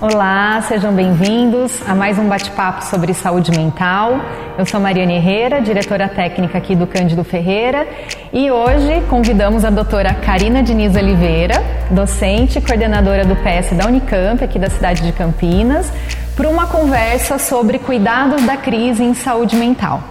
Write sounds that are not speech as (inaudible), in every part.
Olá, sejam bem-vindos a mais um bate-papo sobre saúde mental. Eu sou Mariane Herrera, diretora técnica aqui do Cândido Ferreira, e hoje convidamos a doutora Karina Diniz Oliveira, docente e coordenadora do PS da Unicamp, aqui da cidade de Campinas, para uma conversa sobre cuidados da crise em saúde mental.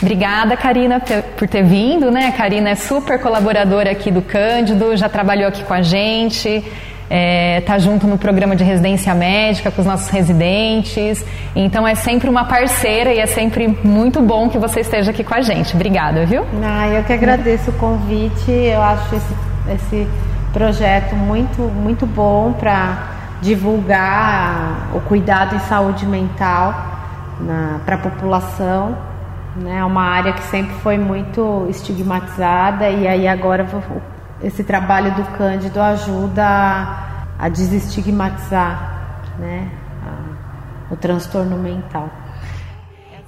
Obrigada, Karina, por ter vindo, né? A Karina é super colaboradora aqui do Cândido, já trabalhou aqui com a gente é, tá junto no programa de residência médica com os nossos residentes. Então é sempre uma parceira e é sempre muito bom que você esteja aqui com a gente. Obrigada, viu? Ah, eu que agradeço o convite. Eu acho esse, esse projeto muito, muito bom para divulgar o cuidado em saúde mental para a população. Né? É uma área que sempre foi muito estigmatizada e aí agora esse trabalho do Cândido ajuda a, a desestigmatizar né, a, o transtorno mental.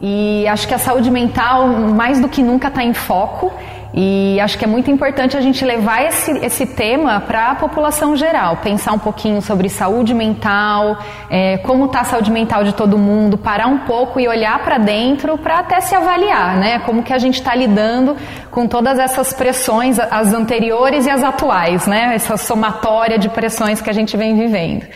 E acho que a saúde mental, mais do que nunca, está em foco. E acho que é muito importante a gente levar esse, esse tema para a população geral, pensar um pouquinho sobre saúde mental, é, como está a saúde mental de todo mundo, parar um pouco e olhar para dentro para até se avaliar, né? Como que a gente está lidando com todas essas pressões, as anteriores e as atuais, né? Essa somatória de pressões que a gente vem vivendo.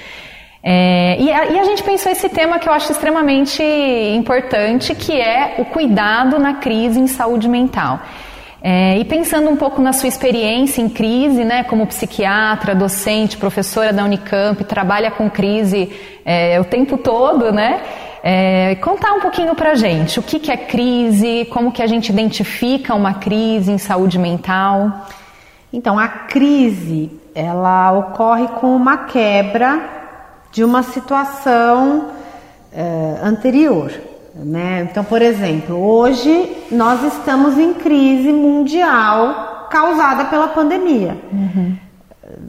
É, e, a, e, a, gente pensou esse tema que eu acho extremamente importante, que é o cuidado na crise em saúde mental. É, e pensando um pouco na sua experiência em crise, né, como psiquiatra, docente, professora da Unicamp, trabalha com crise é, o tempo todo, né? É, contar um pouquinho para gente o que, que é crise, como que a gente identifica uma crise em saúde mental. Então, a crise ela ocorre com uma quebra de uma situação é, anterior. Né? Então, por exemplo, hoje nós estamos em crise mundial causada pela pandemia. Uhum.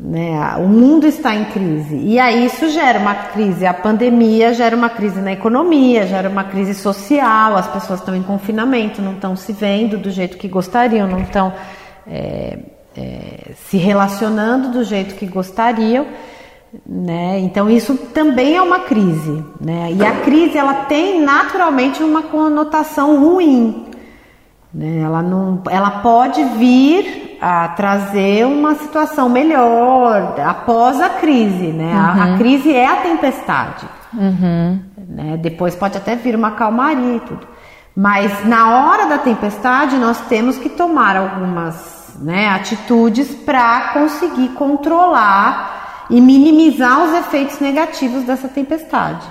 Né? O mundo está em crise. E aí isso gera uma crise. A pandemia gera uma crise na economia, gera uma crise social. As pessoas estão em confinamento, não estão se vendo do jeito que gostariam, não estão é, é, se relacionando do jeito que gostariam. Né? Então isso também é uma crise, né? E a crise ela tem naturalmente uma conotação ruim, né? Ela não, ela pode vir a trazer uma situação melhor após a crise, né? Uhum. A, a, uhum. crise é a tempestade, uhum. né? Depois pode até vir uma calmaria e tudo, mas na hora da tempestade nós temos que tomar algumas né, atitudes para conseguir controlar e minimizar os efeitos negativos dessa tempestade.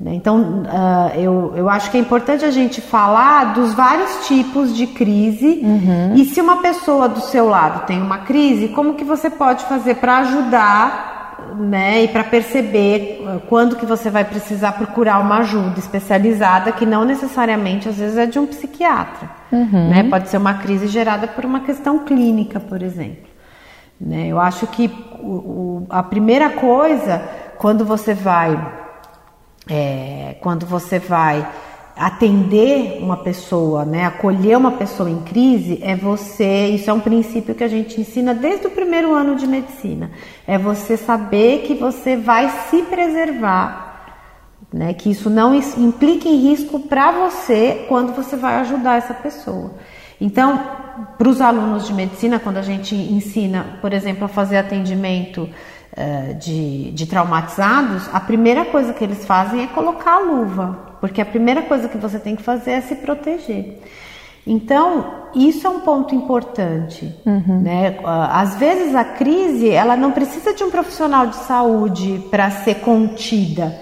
Né? Então, uh, eu, eu acho que é importante a gente falar dos vários tipos de crise uhum. e se uma pessoa do seu lado tem uma crise, como que você pode fazer para ajudar né, e para perceber ah, quando que você vai precisar procurar uma ajuda especializada que não necessariamente às vezes é de um psiquiatra, uhum. né? Pode ser uma crise gerada por uma questão clínica, por exemplo. Né? Eu acho que o, o, a primeira coisa, quando você vai, é, quando você vai atender uma pessoa, né, acolher uma pessoa em crise, é você, isso é um princípio que a gente ensina desde o primeiro ano de medicina, é você saber que você vai se preservar, né, que isso não implique em risco para você quando você vai ajudar essa pessoa. Então, para os alunos de medicina, quando a gente ensina, por exemplo, a fazer atendimento uh, de, de traumatizados, a primeira coisa que eles fazem é colocar a luva, porque a primeira coisa que você tem que fazer é se proteger. Então, isso é um ponto importante. Uhum. Né? Às vezes a crise ela não precisa de um profissional de saúde para ser contida.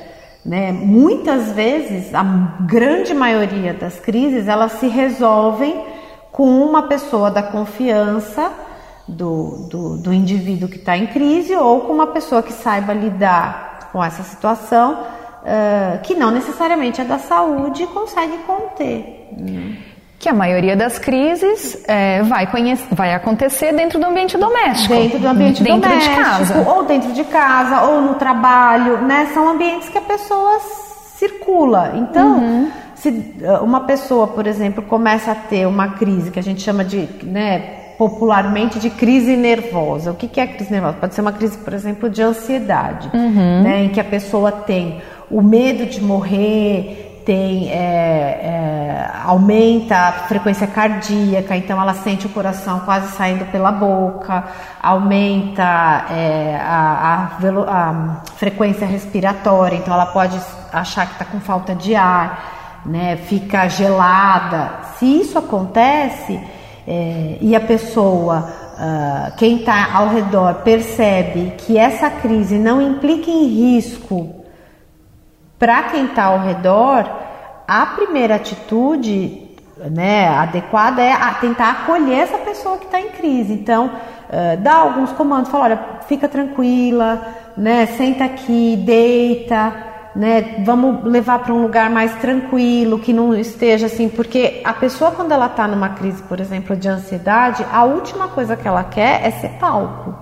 Né? Muitas vezes, a grande maioria das crises, elas se resolvem com uma pessoa da confiança do, do, do indivíduo que está em crise ou com uma pessoa que saiba lidar com essa situação, uh, que não necessariamente é da saúde e consegue conter. Né? Que a maioria das crises é, vai, vai acontecer dentro do ambiente doméstico. Dentro do ambiente dentro doméstico. de casa. Ou dentro de casa, ou no trabalho, né? São ambientes que a pessoa circula. Então, se uh, uma pessoa, por exemplo, começa a ter uma crise que a gente chama de né, popularmente de crise nervosa. O que, que é crise nervosa? Pode ser uma crise, por exemplo, de ansiedade, uhum. né, em que a pessoa tem o medo de morrer, tem é, é, aumenta a frequência cardíaca, então ela sente o coração quase saindo pela boca, aumenta é, a, a, a, frequência respiratória, então ela pode achar que está com falta de ar, né, fica gelada. Se isso acontece é, e a pessoa Uh, quem está ao redor percebe que essa crise não implica em risco para quem está ao redor, a primeira atitude né, adequada é tentar acolher essa pessoa que está em crise. Então, uh, dá alguns comandos, fala, olha, fica tranquila, né, senta aqui, deita, né, vamos levar para um lugar mais tranquilo, que não esteja assim, porque a pessoa quando ela está numa crise, por exemplo, de ansiedade, a última coisa que ela quer é ser palco.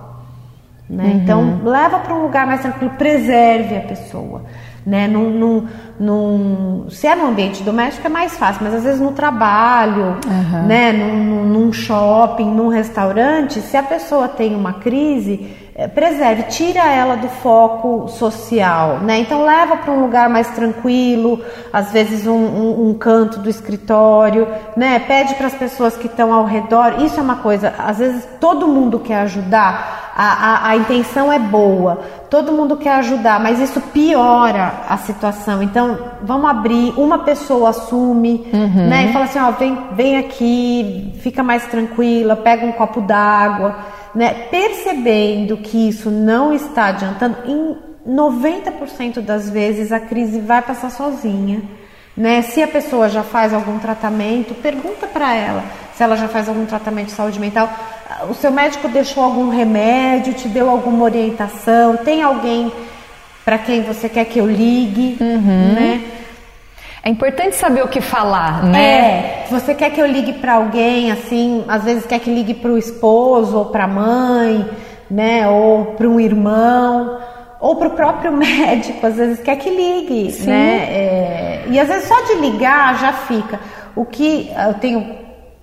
Né? Uhum. Então, leva para um lugar mais tranquilo, preserve a pessoa né? Num, num, num, se é no ambiente doméstico é mais fácil, mas às vezes no trabalho, uhum. né? Num, num, shopping, num restaurante, se a pessoa tem uma crise, preserve, tira ela do foco social, né? Então leva para um lugar mais tranquilo, às vezes um, um, um canto do escritório, né? Pede para as pessoas que estão ao redor. Isso é uma coisa, às vezes todo mundo quer ajudar a, a, a, intenção é boa, todo mundo quer ajudar, mas isso piora a situação. Então, vamos abrir, uma pessoa assume, uhum. né? E fala assim, ó, vem, vem aqui, fica mais tranquila, pega um copo d'água, né? Percebendo que isso não está adiantando, em 90% das vezes a crise vai passar sozinha. Né? Se a pessoa já faz algum tratamento, pergunta para ela se ela já faz algum tratamento de saúde mental. O seu médico deixou algum remédio, te deu alguma orientação? Tem alguém para quem você quer que eu ligue, uhum. né? É importante saber o que falar, né? É, você quer que eu ligue para alguém, assim, às vezes quer que ligue para o esposo ou para a mãe, né? Ou para um irmão ou para o próprio (laughs) médico, às vezes quer que ligue, Sim. né? É, e às vezes só de ligar já fica. O que eu tenho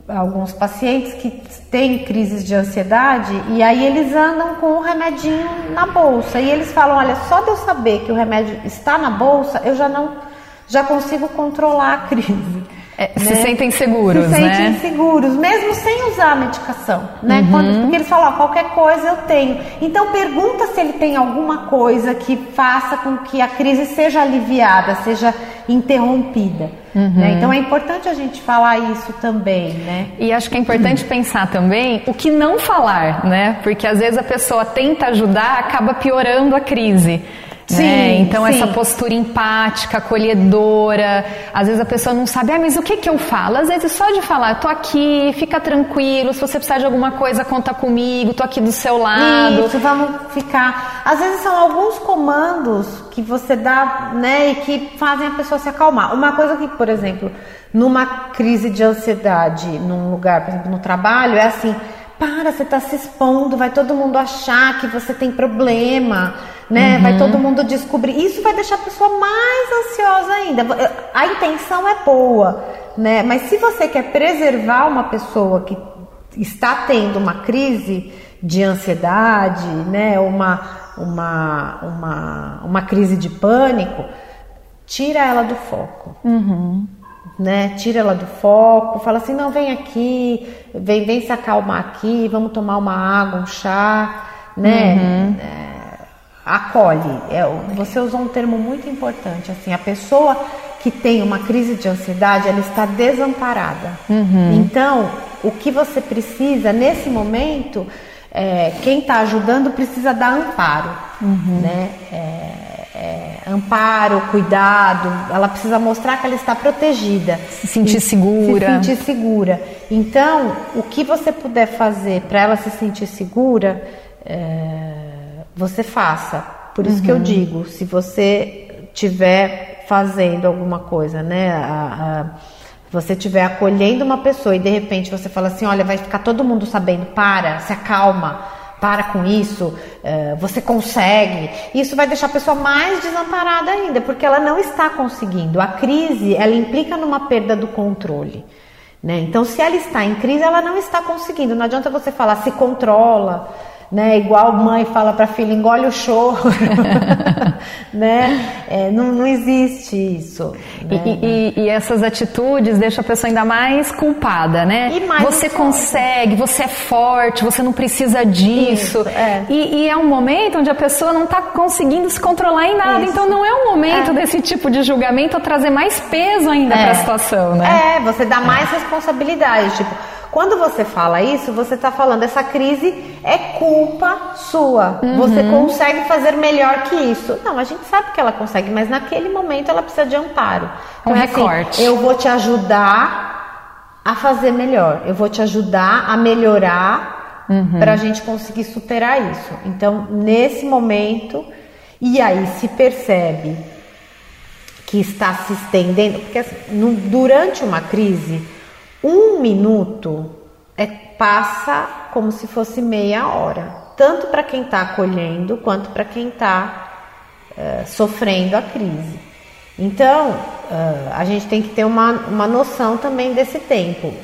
alguns pacientes que têm crises de ansiedade e aí eles andam com o remedinho na bolsa e eles falam, olha, só de eu saber que o remédio está na bolsa, eu já não já consigo controlar a crise. É, né? Se sentem seguros, se né? Se sentem seguros, mesmo sem usar a medicação, né? Uhum. Quando, porque eles falam, ó, qualquer coisa eu tenho. Então pergunta se ele tem alguma coisa que faça com que a crise seja aliviada, seja interrompida. Uhum. Né? Então é importante a gente falar isso também, né? E acho que é importante uhum. pensar também o que não falar, né? Porque às vezes a pessoa tenta ajudar, acaba piorando a crise. Sim, né? Então, sim. essa postura empática, acolhedora. Às vezes a pessoa não sabe, ah, mas o que, que eu falo? Às vezes só de falar, eu tô aqui, fica tranquilo, se você precisar de alguma coisa, conta comigo, tô aqui do seu lado. Isso, vamos ficar. Às vezes são alguns comandos que você dá, né, e que fazem a pessoa se acalmar. Uma coisa que, por exemplo, numa crise de ansiedade, num lugar, por exemplo, no trabalho, é assim para, você está se expondo, vai todo mundo achar que você tem problema, né? Uhum. Vai todo mundo descobrir. Isso vai deixar a pessoa mais ansiosa ainda. A intenção é boa, né? Mas se você quer preservar uma pessoa que está tendo uma crise de ansiedade, né? Uma, uma, uma, uma crise de pânico, tira ela do foco. Uhum né? Tira ela do foco, fala assim, não, vem aqui, vem, vem se acalmar aqui, vamos tomar uma água, um chá, né? Uhum. É, acolhe. É, você usou um termo muito importante, assim, a pessoa que tem uma crise de ansiedade, ela está desamparada. Uhum. Então, o que você precisa nesse momento, é, quem está ajudando precisa dar amparo, uhum. né? É, amparo, cuidado, ela precisa mostrar que ela está protegida. Se sentir segura. Se sentir segura. Então, o que você puder fazer para ela se sentir segura, é, você faça. Por isso uhum. que eu uhum. digo, se você estiver fazendo alguma coisa, né? A, a, você estiver acolhendo uma pessoa e de repente você fala assim, olha, vai ficar todo mundo sabendo, para, se acalma para com isso, uh, você consegue. Isso vai deixar a pessoa mais desamparada ainda, porque ela não está conseguindo. A crise, ela implica numa perda do controle. Né? Então, se ela está em crise, ela não está conseguindo. Não adianta você falar se controla, né? Igual mãe fala para filha, engole o choro, (laughs) né? É, não, não existe isso. Né? E, e, e, essas atitudes deixam a pessoa ainda mais culpada, né? Mais você consegue, você é forte, você não precisa disso. Isso, é. E, e, é um momento onde a pessoa não está conseguindo se controlar em nada. Isso. Então não é um momento é. desse tipo de julgamento trazer mais peso ainda para a situação, né? É, você dá mais responsabilidade, tipo quando você fala isso, você está falando essa crise é culpa sua. Uhum. Você consegue fazer melhor que isso. Não, a gente sabe que ela consegue, mas naquele momento ela precisa de amparo. Um então, é assim, recorte. Assim, eu vou te ajudar a fazer melhor. Eu vou te ajudar a melhorar uhum. para a gente conseguir superar isso. Então, nesse momento, e aí se percebe que está se estendendo, porque assim, no, durante uma crise um minuto é, passa como se fosse meia hora, tanto para quem está acolhendo quanto para quem está é, sofrendo a crise. Então, uh, a gente tem que ter uma, uma noção também desse tempo.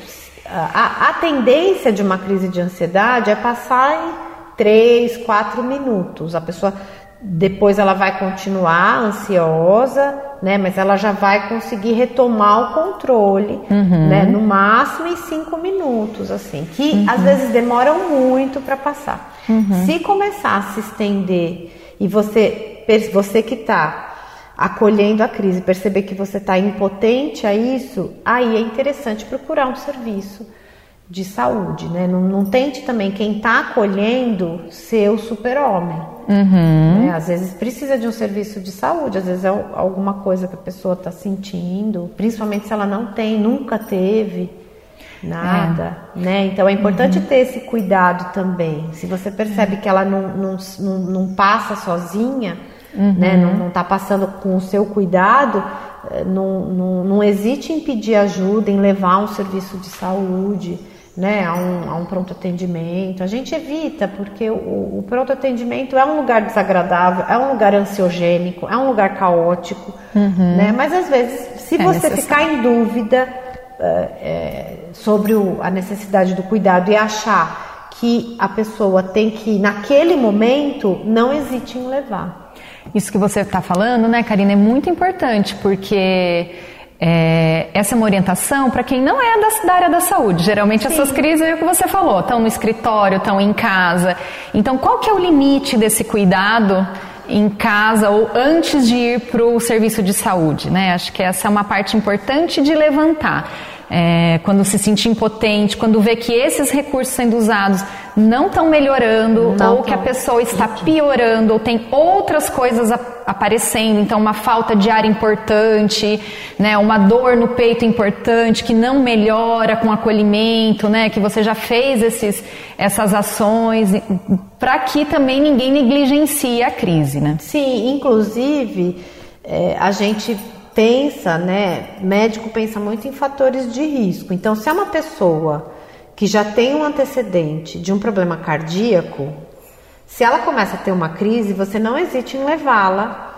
A, a, tendência de uma crise de ansiedade é passar em 3, 4 minutos. A pessoa depois ela vai continuar ansiosa, né? Mas ela já vai conseguir retomar o controle, uhum. né? No máximo em cinco minutos, assim, que uhum. às vezes demoram muito para passar. Uhum. Se começar a se estender e você, você que está acolhendo a crise, perceber que você está impotente a isso, aí é interessante procurar um serviço de saúde, né? Não, não tente também quem está acolhendo ser o super-homem. Uhum. Né? Às vezes precisa de um serviço de saúde, às vezes é alguma coisa que a pessoa está sentindo, principalmente se ela não tem, nunca teve nada, é. né? Então é importante uhum. ter esse cuidado também. Se você percebe que ela não, não, não, não passa sozinha, uhum. né? Não está passando com o seu cuidado, eh, não, não, não hesite em pedir ajuda, em levar um serviço de saúde né, a um, a um pronto atendimento. A gente evita, porque o, o pronto atendimento é um lugar desagradável, é um lugar ansiogênico, é um lugar caótico, uhum. né? Mas às vezes, se é você necessário. ficar em dúvida uh, é, sobre o, a necessidade do cuidado e achar que a pessoa tem que, naquele momento, não hesite em levar. Isso que você está falando, né, Karina, é muito importante, porque é, essa é uma orientação para quem não é da, da, área da saúde. Geralmente Sim. essas crises é o que você falou, estão no escritório, estão em casa. Então, qual que é o limite desse cuidado em casa ou antes de ir para o serviço de saúde? Né? Acho que essa é uma parte importante de levantar é, quando se sentir impotente, quando vê que esses recursos sendo usados não estão melhorando, não ou que a pessoa está piorando, ou tem outras coisas aparecendo, então uma falta de ar importante, né, uma dor no peito importante que não melhora com acolhimento, né, que você já fez esses, essas ações, para que também ninguém negligencie a crise, né? Sim, inclusive é, a gente pensa, né? Médico pensa muito em fatores de risco. Então, se é uma pessoa que já tem um antecedente de um problema cardíaco, se ela começa a ter uma crise, você não hesite em levá-la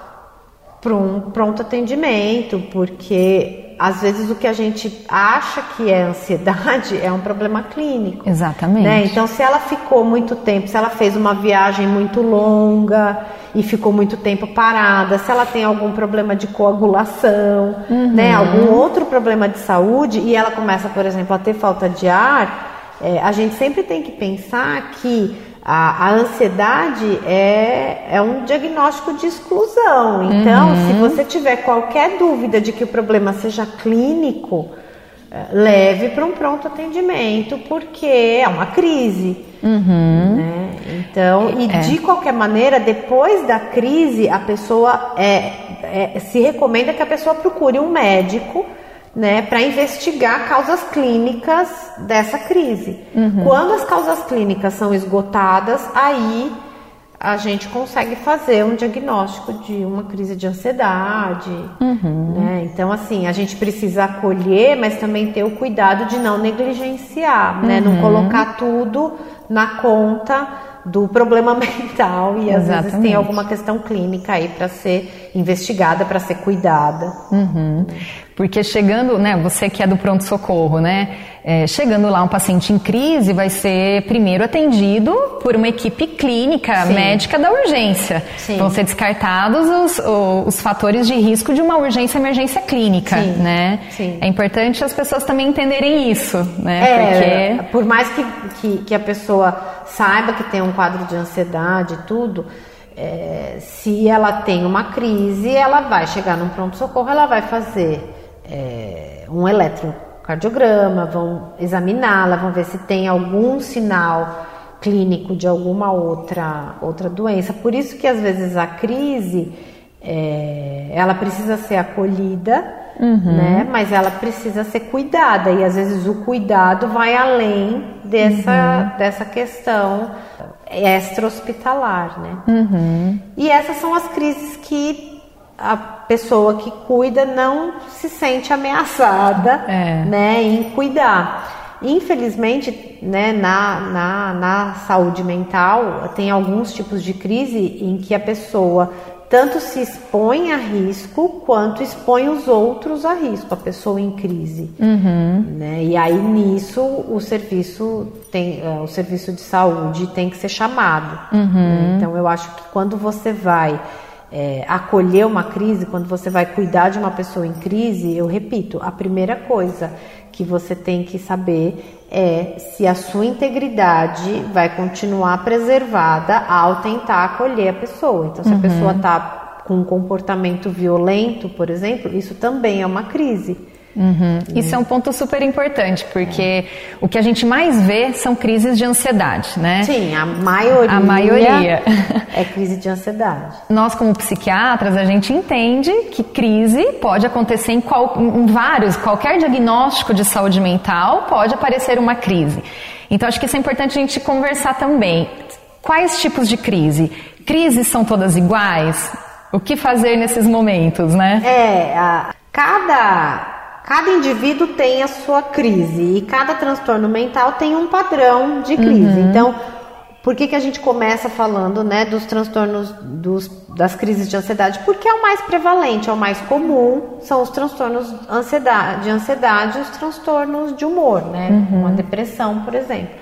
para um pronto atendimento, porque às vezes o que a gente acha que é ansiedade é um problema clínico. Exatamente. Né? Então, se ela ficou muito tempo, se ela fez uma viagem muito longa e ficou muito tempo parada, se ela tem algum problema de coagulação, uhum. né, algum outro problema de saúde e ela começa, por exemplo, a ter falta de ar, é, a gente sempre tem que pensar que a, a, ansiedade é, é um diagnóstico de exclusão. Então, uhum. se você tiver qualquer dúvida de que o problema seja clínico, é, leve para um pronto atendimento, porque é uma crise. Uhum. Né? Então, e é. de qualquer maneira, depois da crise, a pessoa é, é se recomenda que a pessoa procure um médico né, para investigar causas clínicas dessa crise. Uhum. Quando as causas clínicas são esgotadas, aí a gente consegue fazer um diagnóstico de uma crise de ansiedade. Uhum. Né? Então, assim, a gente precisa acolher, mas também ter o cuidado de não negligenciar, uhum. né? não uhum. colocar tudo na conta do problema (laughs) mental e às Exatamente. vezes tem alguma questão clínica aí para ser investigada, para ser cuidada. Uhum. Porque chegando, né, você que é do pronto-socorro, né, é, chegando lá um paciente em crise vai ser primeiro atendido por uma equipe clínica, Sim. médica da urgência. Sim. Vão ser descartados os, os, fatores de risco de uma urgência emergência clínica, Sim. né? Sim. É importante as pessoas também entenderem isso, né? É, Porque... por mais que, que, que a pessoa saiba que tem um quadro de ansiedade e tudo, é, se ela tem uma crise, ela vai chegar num pronto-socorro, ela vai fazer é, um eletrocardiograma, vão examiná-la, vão ver se tem algum sinal clínico de alguma outra, outra doença. Por isso que às vezes a crise é, ela precisa ser acolhida, uhum. né? Mas ela precisa ser cuidada e às vezes o cuidado vai além dessa, uhum. dessa questão extra-hospitalar, né? Uhum. E essas são as crises que a pessoa que cuida não se sente ameaçada, é. né, em cuidar. Infelizmente, né, na, na, na saúde mental, tem alguns tipos de crise em que a pessoa tanto se expõe a risco quanto expõe os outros a risco, a pessoa em crise. Uhum. Né? E aí nisso o serviço tem, uh, o serviço de saúde tem que ser chamado. Uhum. Né? Então eu acho que quando você vai é, acolher uma crise, quando você vai cuidar de uma pessoa em crise, eu repito, a primeira coisa que você tem que saber é se a sua integridade vai continuar preservada ao tentar acolher a pessoa. Então, se uhum. a pessoa está com um comportamento violento, por exemplo, isso também é uma crise. Uhum. Isso é um ponto super importante, porque é. o que a gente mais vê são crises de ansiedade, né? Sim, a maioria, a maioria (laughs) é crise de ansiedade. Nós, como psiquiatras, a gente entende que crise pode acontecer em, qual, em vários, qualquer diagnóstico de saúde mental pode aparecer uma crise. Então, acho que isso é importante a gente conversar também. Quais tipos de crise? Crises são todas iguais? O que fazer nesses momentos, né? É, a, cada Cada indivíduo tem a sua crise e cada transtorno mental tem um padrão de crise. Uhum. Então, por que, que a gente começa falando né, dos transtornos dos, das crises de ansiedade? Porque é o mais prevalente, é o mais comum, são os transtornos ansiedade, de ansiedade e os transtornos de humor, né? Uhum. Uma depressão, por exemplo.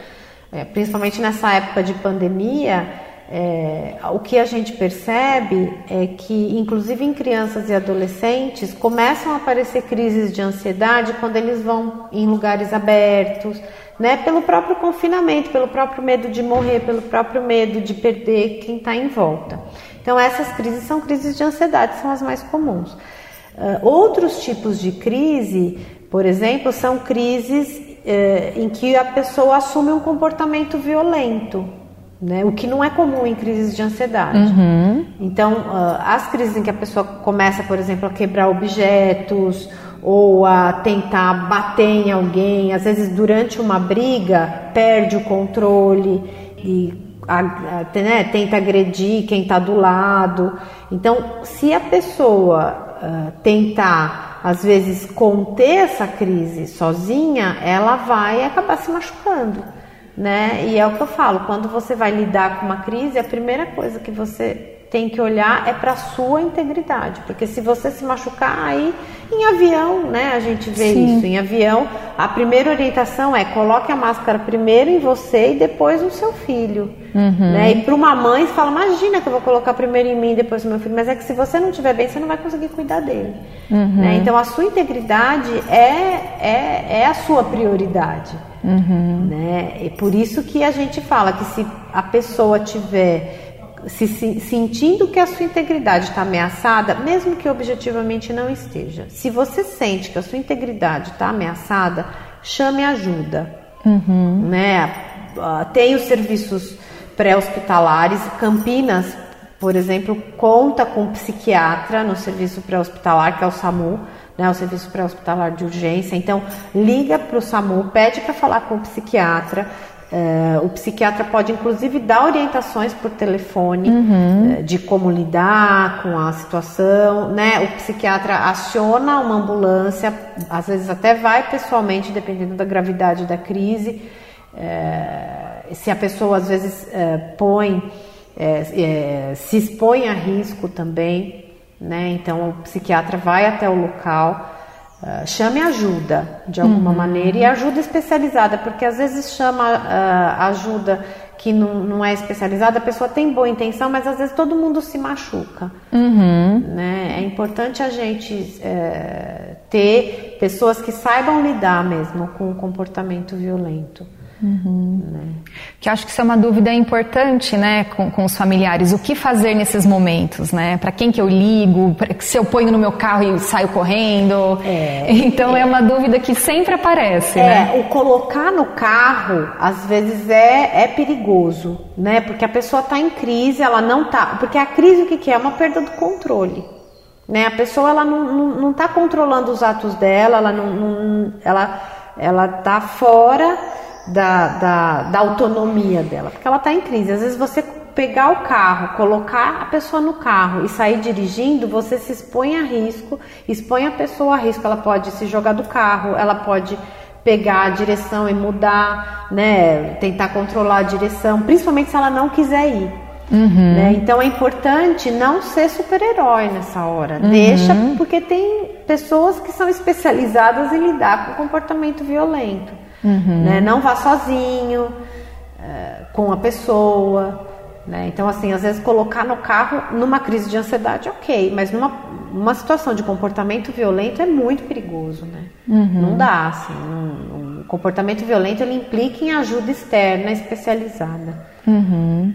É, principalmente nessa época de pandemia, é, o que a gente percebe é que, inclusive em crianças e adolescentes, começam a aparecer crises de ansiedade quando eles vão em lugares abertos, né, pelo próprio confinamento, pelo próprio medo de morrer, pelo próprio medo de perder quem está em volta. Então, essas crises são crises de ansiedade, são as mais comuns. Uh, outros tipos de crise, por exemplo, são crises uh, em que a pessoa assume um comportamento violento né? O que não é comum em crises de ansiedade. Uhum. Então, uh, as crises em que a pessoa começa, por exemplo, a quebrar objetos ou a tentar bater em alguém, às vezes durante uma briga perde o controle e né, tenta agredir quem está do lado. Então, se a pessoa uh, tentar às vezes conter essa crise sozinha, ela vai acabar se machucando né? E é o que eu falo, quando você vai lidar com uma crise, a primeira coisa que você tem que olhar é para sua integridade, porque se você se machucar aí em avião, né, a gente vê Sim. isso em avião, a primeira orientação é coloque a máscara primeiro em você e depois no seu filho, uhum. né? E para uma mãe você fala, imagina que eu vou colocar primeiro em mim e depois no meu filho, mas é que se você não estiver bem, você não vai conseguir cuidar dele, uhum. né? Então a sua integridade é é, é a sua prioridade. Uhum. Né? E por isso que a gente fala que se a pessoa tiver se, se, sentindo que a sua integridade está ameaçada, mesmo que objetivamente não esteja. Se você sente que a sua integridade está ameaçada, chame ajuda. Uhum. Né? Ah, tem os serviços pré-hospitalares. Campinas, por exemplo, conta com um psiquiatra no serviço pré-hospitalar, que é o SAMU né, o serviço pré-hospitalar de urgência. Então, liga para o SAMU, pede para falar com o psiquiatra. Uh, o psiquiatra pode, inclusive, dar orientações por telefone uhum. uh, de como lidar com a situação. Né? O psiquiatra aciona uma ambulância, às vezes até vai pessoalmente, dependendo da gravidade da crise. Uh, se a pessoa, às vezes, põe, se expõe a risco também né? Então o psiquiatra vai até o local Uh, chame ajuda de alguma uhum. maneira e ajuda especializada, porque às vezes chama uh, ajuda que não, não, é especializada, a pessoa tem boa intenção, mas às vezes todo mundo se machuca. Uhum. Né? É importante a gente é, ter pessoas que saibam lidar mesmo com o comportamento violento. Uhum. Né? Que acho que isso é uma dúvida importante, né, com, com os familiares. O que fazer nesses momentos, né? Para quem que eu ligo? Pra, se eu ponho no meu carro e saio correndo? É, (laughs) então é, é, uma dúvida que sempre aparece, é, né? O colocar no carro, às vezes é, é perigoso, né? Porque a pessoa está em crise, ela não tá. Porque a crise o que, que é? É uma perda do controle. Né? A pessoa ela não está controlando os atos dela, ela não, não ela ela está fora da, da, da autonomia dela, porque ela está em crise. Às vezes você pegar o carro, colocar a pessoa no carro e sair dirigindo, você se expõe a risco, expõe a pessoa a risco. Ela pode se jogar do carro, ela pode pegar a direção e mudar, né, tentar controlar a direção, principalmente se ela não quiser ir. Uhum. Né? Então é importante não ser super-herói nessa hora. Uhum. Deixa, porque tem pessoas que são especializadas em lidar com comportamento violento. Uhum. Né? Não vá sozinho, é, com a pessoa. Né? Então, assim, às vezes colocar no carro numa crise de ansiedade, ok, mas numa uma situação de comportamento violento é muito perigoso, né? Uhum. Não dá, assim. Um, um comportamento violento ele implica em ajuda externa especializada. Uhum.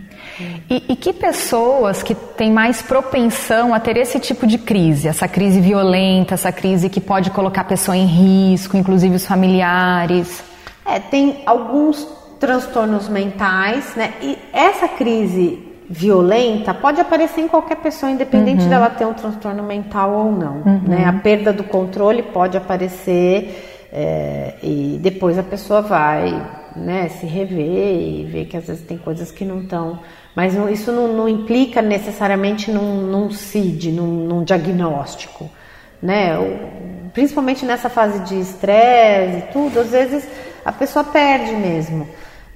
E, e, que pessoas que têm mais propensão a ter esse tipo de crise, essa crise violenta, essa crise que pode colocar a pessoa em risco, inclusive os familiares? É, tem alguns transtornos mentais, né? E essa crise violenta pode aparecer em qualquer pessoa, independente uhum. dela ter um transtorno mental ou não. Uhum. Né? A perda do controle pode aparecer é, e depois a pessoa vai né, se rever e ver que às vezes tem coisas que não estão. Mas não, isso não, não, implica necessariamente num, num CID, num, num diagnóstico. Né? O, principalmente nessa fase de estresse e tudo, às vezes a pessoa perde mesmo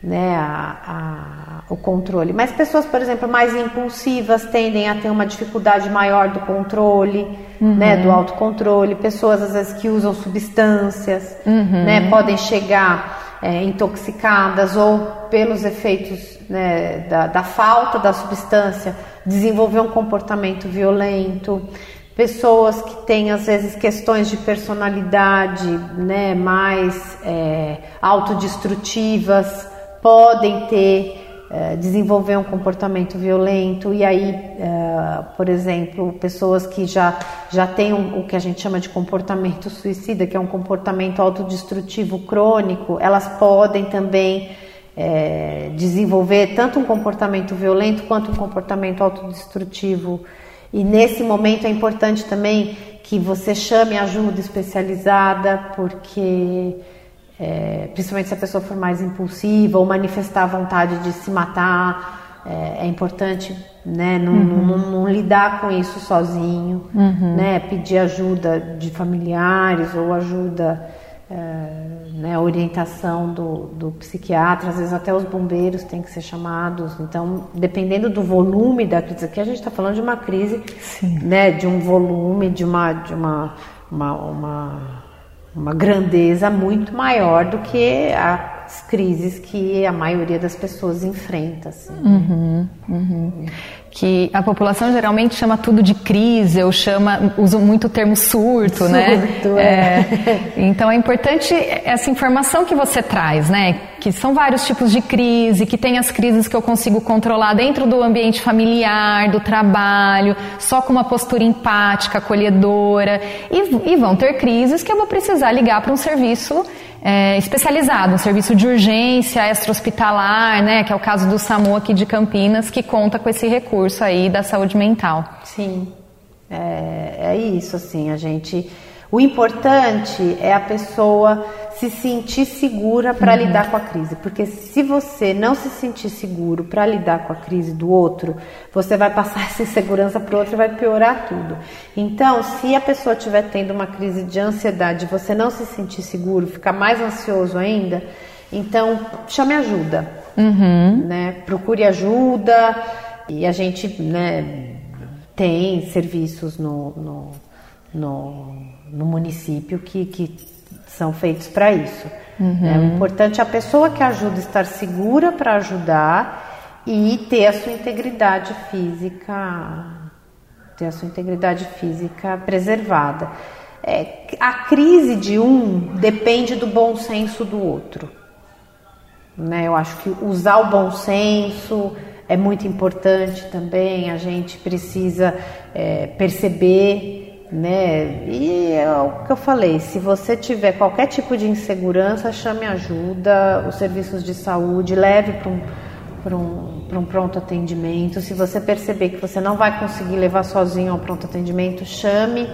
né, a, a, o controle. Mas pessoas, por exemplo, mais impulsivas tendem a ter uma dificuldade maior do controle, uhum. né, do autocontrole. Pessoas às vezes que usam substâncias, uhum. né, podem chegar é, intoxicadas ou pelos efeitos né, da, da falta da substância desenvolver um comportamento violento pessoas que têm às vezes questões de personalidade né, mais é, autodestrutivas podem ter é, desenvolver um comportamento violento. E aí, é, por exemplo, pessoas que já já têm um, o que a gente chama de comportamento suicida, que é um comportamento autodestrutivo crônico, elas podem também é, desenvolver tanto um comportamento violento quanto um comportamento autodestrutivo e nesse momento é importante também que você chame ajuda especializada, porque é, principalmente se a pessoa for mais impulsiva ou manifestar vontade de se matar, é, é importante né, não, uhum. não, não, lidar com isso sozinho, uhum. né, pedir ajuda de familiares ou ajuda é, né, orientação do, do psiquiatra, às vezes até os bombeiros têm que ser chamados. Então, dependendo do volume da crise, aqui a gente está falando de uma crise, né, de um volume, de uma, de uma, uma, uma, uma grandeza muito maior do que as crises que a maioria das pessoas enfrenta. Assim. Uhum, uhum que a população geralmente chama tudo de crise, ou chama, usa muito o termo surto, né? surto né? É. Então é importante essa informação que você traz, né? Que são vários tipos de crise, que tem as crises que eu consigo controlar dentro do ambiente familiar, do trabalho, só com uma postura empática, acolhedora, e, e vão ter crises que eu vou precisar ligar para um serviço é, especializado, um serviço de urgência extra-hospitalar, né, que é o caso do SAMU aqui de Campinas, que conta com esse recurso aí da saúde mental. Sim, é, é isso, assim, a gente o importante é a pessoa se sentir segura para uhum. lidar com a crise, porque se você não se sentir seguro para lidar com a crise do outro, você vai passar (laughs) essa insegurança para o outro e vai piorar tudo. Então, se a pessoa estiver tendo uma crise de ansiedade, você não se sentir seguro, ficar mais ansioso ainda, então chame ajuda, uhum. né? Procure ajuda e a gente, né? Tem serviços no, no no, no município que, que são feitos para isso. Uhum. É, o importante é a pessoa que ajuda estar segura para ajudar e ter a sua integridade física, ter a sua integridade física preservada. É, a crise de um depende do bom senso do outro. Né? Eu acho que usar o bom senso é muito importante também. A gente precisa é, perceber, né? E é o que eu falei: se você tiver qualquer tipo de insegurança, chame ajuda, os serviços de saúde, leve para um, um, um pronto atendimento. Se você perceber que você não vai conseguir levar sozinho ao pronto atendimento, chame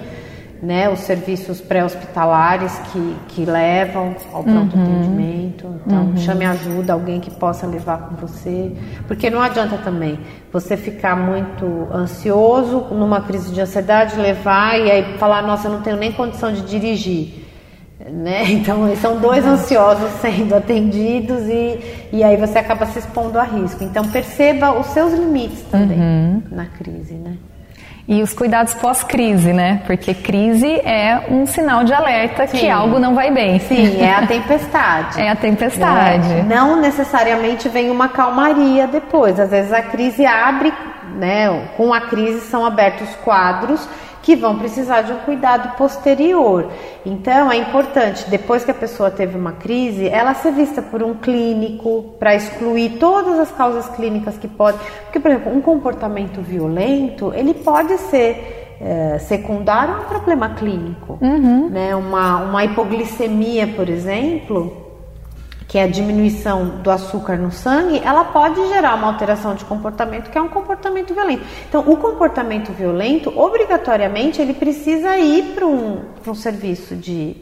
né, os serviços pré-hospitalares que, que levam ao pronto uhum. atendimento. Então, uhum. chame ajuda, alguém que possa levar com você. Porque não adianta também você ficar muito ansioso, numa crise de ansiedade, levar e aí falar: Nossa, eu não tenho nem condição de dirigir. Né? (laughs) Então, são dois ansiosos sendo atendidos e, e aí você acaba se expondo a risco. Então, perceba os seus limites também uhum. na crise. Né? E os cuidados pós-crise, né? Porque crise é um sinal de alerta Sim. que algo não vai bem. Sim, é a tempestade. (laughs) é a tempestade. É. Não necessariamente vem uma calmaria depois. Às vezes a crise abre, né? Com a crise são abertos quadros que vão precisar de um cuidado posterior. Então, é importante, depois que a pessoa teve uma crise, ela ser vista por um clínico para excluir todas as causas clínicas que podem. Porque, por exemplo, um comportamento violento, ele pode ser é, secundário a um problema clínico. Uhum. Né? Uma, uma hipoglicemia, por exemplo que é a diminuição do açúcar no sangue, ela pode gerar uma alteração de comportamento que é um comportamento violento. Então, o comportamento violento, obrigatoriamente, ele precisa ir para um, um serviço de,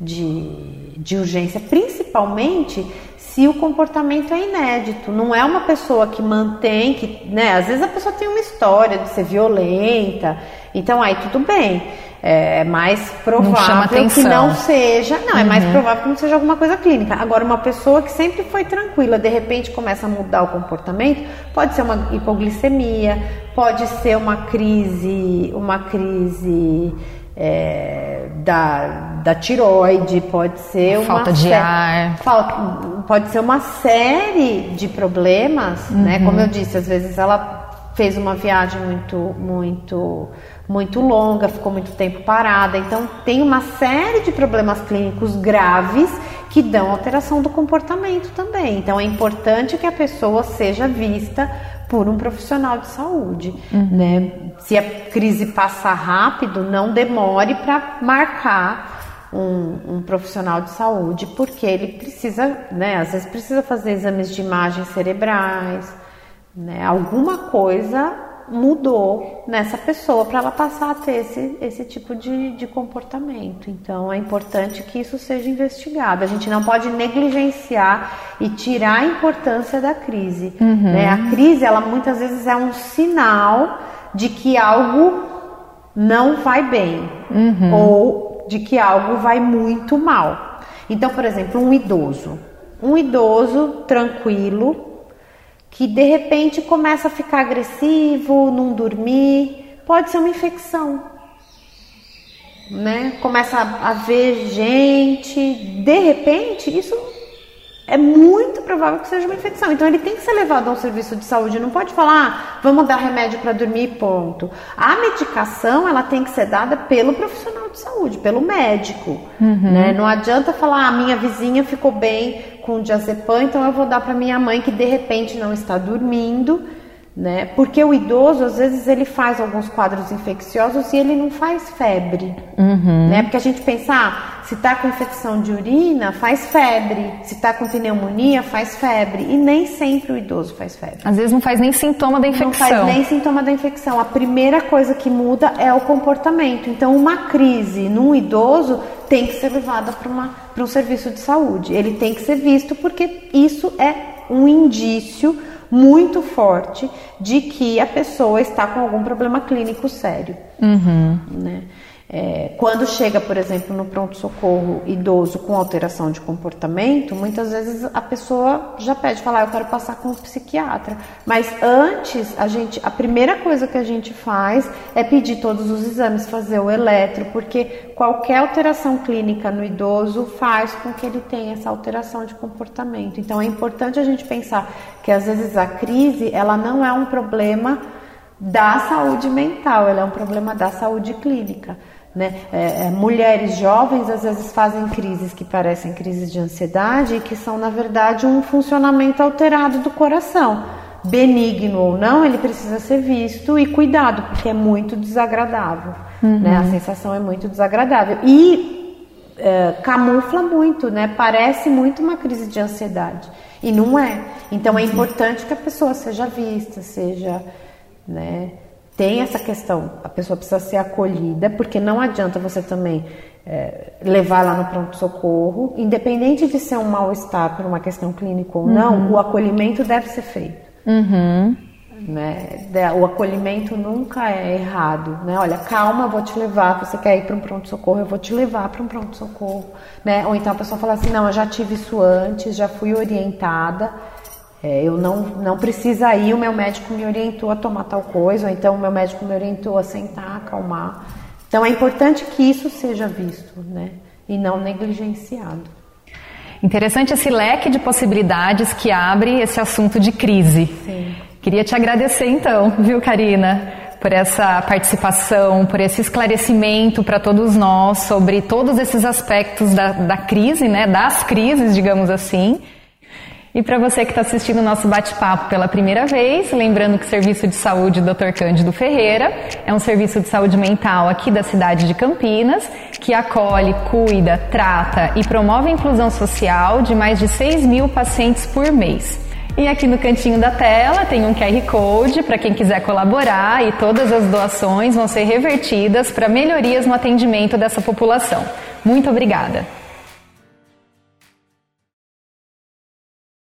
de, de urgência, principalmente se o comportamento é inédito. Não é uma pessoa que mantém, que, né, às vezes a pessoa tem uma história de ser violenta, então aí tudo bem é mais provável não que não seja. Não, uhum. é mais uhum. provável que não seja alguma coisa clínica. Agora, uma pessoa que sempre foi tranquila, de repente começa a mudar o comportamento, pode ser uma hipoglicemia, pode ser uma crise, uma crise é, da, da tiroide, pode ser uma falta de ar, falta, pode ser uma série de problemas, uhum. né? Como eu disse, às vezes ela fez uma viagem muito, muito muito longa, ficou muito tempo parada. Então, tem uma série de problemas clínicos graves que dão alteração do comportamento também. Então, é importante que a pessoa seja vista por um profissional de saúde, uhum. né? Se a crise passar rápido, não demore para marcar um, um, profissional de saúde, porque ele precisa, né? Às vezes precisa fazer exames de imagens cerebrais, né? Alguma coisa mudou nessa pessoa para ela passar a ter esse, esse tipo de, de comportamento. Então é importante que isso seja investigado. A gente não pode negligenciar e tirar a importância da crise. Uhum. Né? A crise, ela muitas vezes é um sinal de que algo não vai bem uhum. ou de que algo vai muito mal. Então, por exemplo, um idoso. Um idoso tranquilo, que de repente começa a ficar agressivo, não dormir, pode ser uma infecção. Né? Começa a, ver gente, de repente, isso é muito provável que seja uma infecção. Então ele tem que ser levado a um serviço de saúde. Não pode falar, ah, vamos dar remédio para dormir, ponto. A medicação ela tem que ser dada pelo profissional de saúde, pelo médico. Uhum. Né? Não adianta falar, ah, minha vizinha ficou bem com diazepam, então eu vou dar para minha mãe que de repente não está dormindo né? Porque o idoso, às vezes, ele faz alguns quadros infecciosos e ele não faz febre, uhum. né? Porque a gente pensa, ah, se tá com infecção de urina, faz febre. Se tá com pneumonia, faz febre. E nem sempre o idoso faz febre. Às vezes não faz nem sintoma da infecção. Não faz nem sintoma da infecção. A primeira coisa que muda é o comportamento. Então, uma crise num idoso tem que ser levada para um serviço de saúde. Ele tem que ser visto porque isso é um indício muito forte de que a pessoa está com algum problema clínico sério. Uhum. Né? É, quando chega, por exemplo, no pronto-socorro idoso com alteração de comportamento, muitas vezes a pessoa já pede falar, eu quero passar com um psiquiatra. Mas antes, a gente, a primeira coisa que a gente faz é pedir todos os exames, fazer o eletro, porque qualquer alteração clínica no idoso faz com que ele tenha essa alteração de comportamento. Então é importante a gente pensar que às vezes a crise ela não é um problema da saúde mental, ela é um problema da saúde clínica. Né? É, é, mulheres jovens às vezes fazem crises que parecem crises de ansiedade e que são, na verdade, um funcionamento alterado do coração. Benigno ou não, ele precisa ser visto e cuidado, porque é muito desagradável. Uhum. Né? A sensação é muito desagradável. E é, camufla muito, né? parece muito uma crise de ansiedade. E não é. Então é importante que a pessoa seja vista, seja. Né? Tem essa questão, a pessoa precisa ser acolhida, porque não adianta você também é, levar lá no pronto-socorro, independente de ser um mal-estar por uma questão clínica ou não, uhum. o acolhimento deve ser feito. Uhum. Né? O acolhimento nunca é errado, né? Olha, calma, eu vou te levar. Você quer ir para um pronto-socorro, eu vou te levar para um pronto-socorro, né? Ou então a pessoa fala assim, não, eu já tive isso antes, já fui orientada. É, eu não, não precisa ir, o meu médico me orientou a tomar tal coisa, ou então o meu médico me orientou a sentar, acalmar. Então é importante que isso seja visto, né? E não negligenciado. Interessante esse leque de possibilidades que abre esse assunto de crise. Sim. Queria te agradecer então, viu, Karina, por essa participação, por esse esclarecimento para todos nós sobre todos esses aspectos da, da crise, né? Das crises, digamos assim. E para você que está assistindo o nosso bate-papo pela primeira vez, lembrando que o Serviço de Saúde Dr. Cândido Ferreira é um serviço de saúde mental aqui da cidade de Campinas, que acolhe, cuida, trata e promove a inclusão social de mais de 6 mil pacientes por mês. E aqui no cantinho da tela tem um QR Code para quem quiser colaborar e todas as doações vão ser revertidas para melhorias no atendimento dessa população. Muito obrigada!